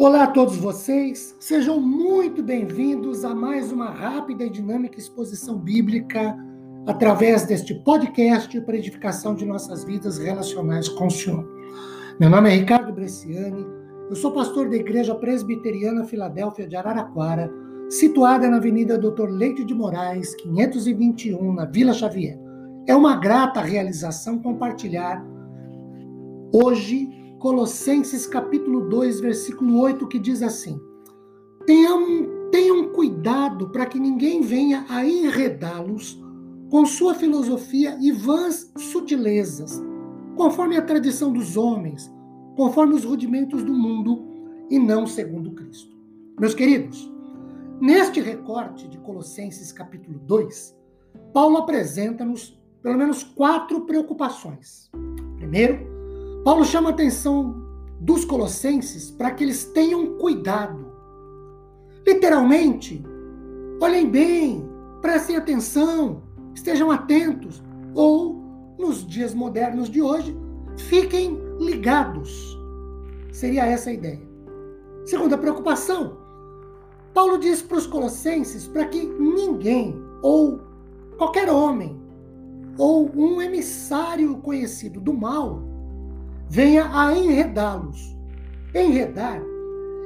Olá a todos vocês, sejam muito bem-vindos a mais uma rápida e dinâmica exposição bíblica através deste podcast para edificação de nossas vidas relacionais com o Senhor. Meu nome é Ricardo Bresciani, eu sou pastor da Igreja Presbiteriana Filadélfia de Araraquara, situada na Avenida Doutor Leite de Moraes, 521, na Vila Xavier. É uma grata realização compartilhar hoje Colossenses capítulo 2, versículo 8, que diz assim: Tenham, tenham cuidado para que ninguém venha a enredá-los com sua filosofia e vãs sutilezas, conforme a tradição dos homens, conforme os rudimentos do mundo e não segundo Cristo. Meus queridos, neste recorte de Colossenses capítulo 2, Paulo apresenta-nos pelo menos quatro preocupações. Primeiro, Paulo chama a atenção dos colossenses para que eles tenham cuidado. Literalmente, olhem bem, prestem atenção, estejam atentos, ou, nos dias modernos de hoje, fiquem ligados. Seria essa a ideia. Segunda preocupação, Paulo diz para os colossenses para que ninguém, ou qualquer homem, ou um emissário conhecido do mal, venha a enredá-los. Enredar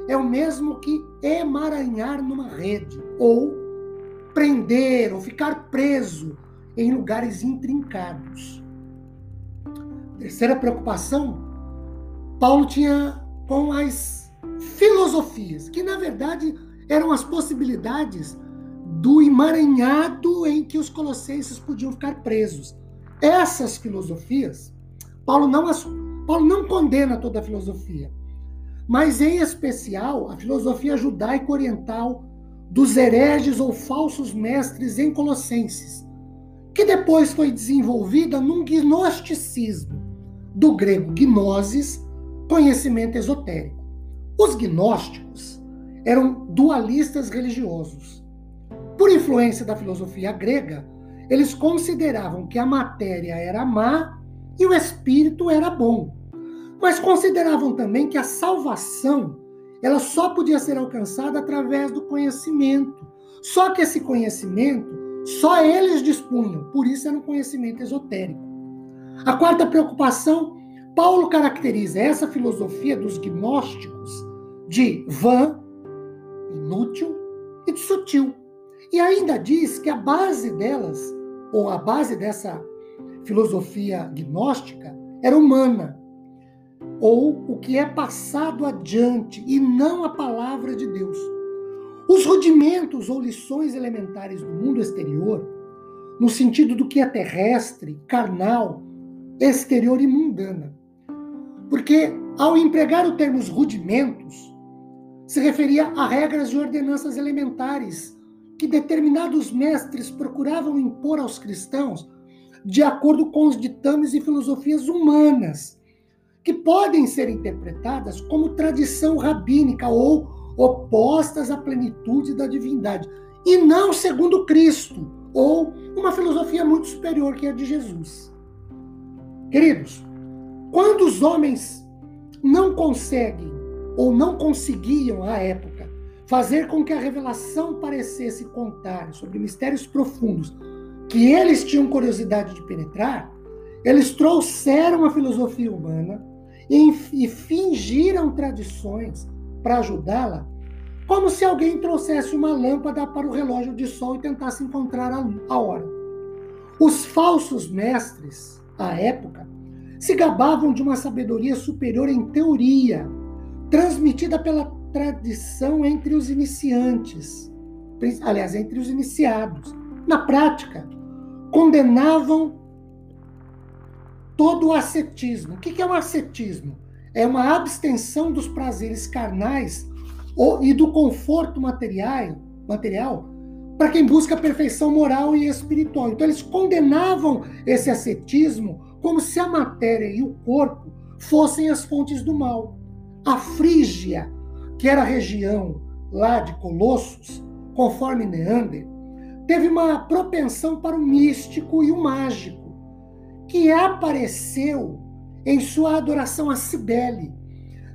é o mesmo que emaranhar numa rede, ou prender, ou ficar preso em lugares intrincados. Terceira preocupação, Paulo tinha com as filosofias, que na verdade eram as possibilidades do emaranhado em que os colossenses podiam ficar presos. Essas filosofias, Paulo não as Paulo não condena toda a filosofia, mas em especial a filosofia judaico-oriental dos hereges ou falsos mestres em Colossenses, que depois foi desenvolvida num gnosticismo, do grego gnosis, conhecimento esotérico. Os gnósticos eram dualistas religiosos. Por influência da filosofia grega, eles consideravam que a matéria era má e o espírito era bom. Mas consideravam também que a salvação ela só podia ser alcançada através do conhecimento. Só que esse conhecimento só eles dispunham, por isso era um conhecimento esotérico. A quarta preocupação, Paulo caracteriza essa filosofia dos gnósticos de vã, inútil e de sutil. E ainda diz que a base delas, ou a base dessa filosofia gnóstica era humana, ou o que é passado adiante e não a palavra de Deus. Os rudimentos ou lições elementares do mundo exterior, no sentido do que é terrestre, carnal, exterior e mundana. Porque ao empregar o termo rudimentos, se referia a regras e ordenanças elementares que determinados mestres procuravam impor aos cristãos de acordo com os ditames e filosofias humanas, que podem ser interpretadas como tradição rabínica ou opostas à plenitude da divindade, e não segundo Cristo, ou uma filosofia muito superior que a de Jesus. Queridos, quando os homens não conseguem ou não conseguiam à época fazer com que a revelação parecesse contar sobre mistérios profundos que eles tinham curiosidade de penetrar, eles trouxeram a filosofia humana e, e fingiram tradições para ajudá-la, como se alguém trouxesse uma lâmpada para o relógio de sol e tentasse encontrar a, a hora. Os falsos mestres, à época, se gabavam de uma sabedoria superior em teoria, transmitida pela tradição entre os iniciantes, aliás, entre os iniciados. Na prática, condenavam todo o ascetismo. O que é o ascetismo? É uma abstenção dos prazeres carnais e do conforto material, material para quem busca perfeição moral e espiritual. Então eles condenavam esse ascetismo como se a matéria e o corpo fossem as fontes do mal. A Frígia, que era a região lá de Colossos, conforme Neander, teve uma propensão para o místico e o mágico, que apareceu em sua adoração a Cibele,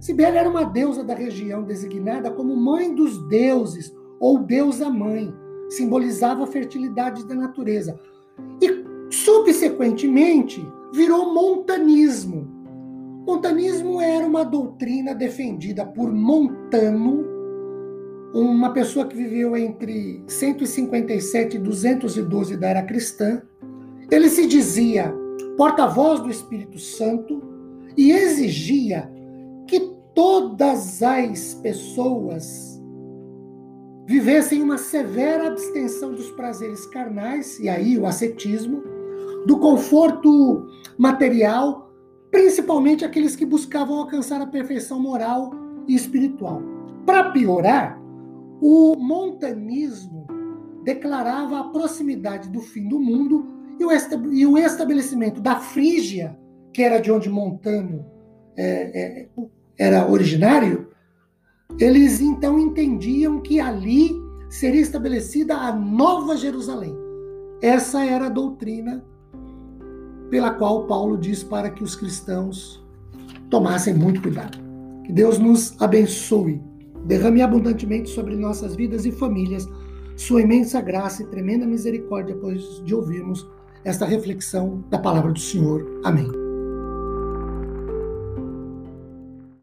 Cibele era uma deusa da região designada como mãe dos deuses ou deusa mãe, simbolizava a fertilidade da natureza. E subsequentemente virou montanismo. Montanismo era uma doutrina defendida por Montano, uma pessoa que viveu entre 157 e 212 da era cristã. Ele se dizia porta-voz do Espírito Santo e exigia que todas as pessoas vivessem uma severa abstenção dos prazeres carnais, e aí o ascetismo, do conforto material, principalmente aqueles que buscavam alcançar a perfeição moral e espiritual. Para piorar, o montanismo declarava a proximidade do fim do mundo e o estabelecimento da Frígia, que era de onde Montano é, é, era originário, eles então entendiam que ali seria estabelecida a Nova Jerusalém. Essa era a doutrina pela qual Paulo diz para que os cristãos tomassem muito cuidado. Que Deus nos abençoe, derrame abundantemente sobre nossas vidas e famílias sua imensa graça e tremenda misericórdia depois de ouvirmos esta reflexão da palavra do Senhor. Amém.